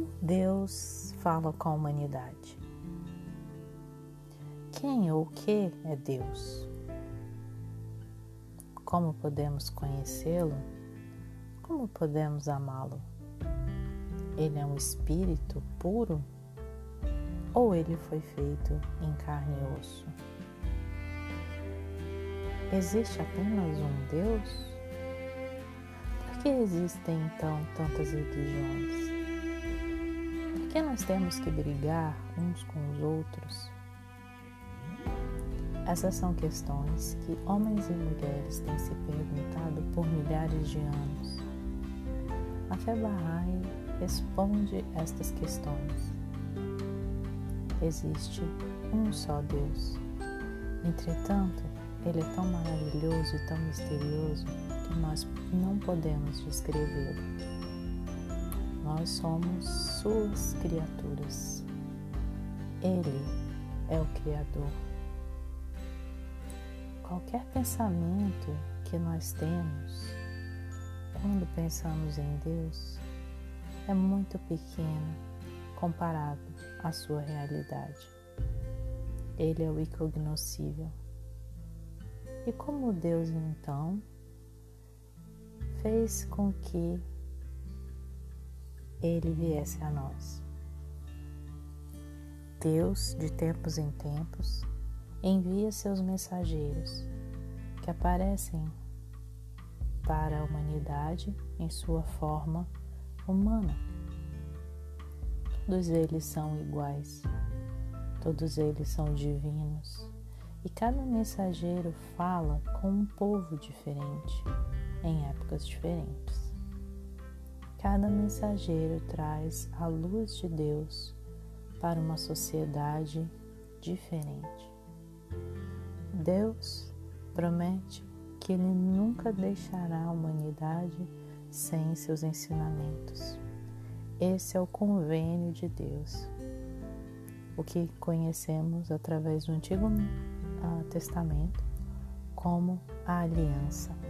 Deus fala com a humanidade. Quem ou o que é Deus? Como podemos conhecê-lo? Como podemos amá-lo? Ele é um espírito puro? Ou ele foi feito em carne e osso? Existe apenas um Deus? Por que existem então tantas religiões? Que nós temos que brigar uns com os outros? Essas são questões que homens e mulheres têm se perguntado por milhares de anos. A fé Bahá'í responde estas questões. Existe um só Deus. Entretanto, ele é tão maravilhoso e tão misterioso que nós não podemos descrevê-lo. Nós somos suas criaturas. Ele é o Criador. Qualquer pensamento que nós temos quando pensamos em Deus é muito pequeno comparado à sua realidade. Ele é o incognoscível. E como Deus então fez com que ele viesse a nós. Deus, de tempos em tempos, envia seus mensageiros que aparecem para a humanidade em sua forma humana. Todos eles são iguais, todos eles são divinos e cada mensageiro fala com um povo diferente em épocas diferentes. Cada mensageiro traz a luz de Deus para uma sociedade diferente. Deus promete que Ele nunca deixará a humanidade sem seus ensinamentos. Esse é o convênio de Deus, o que conhecemos através do Antigo Testamento como a aliança.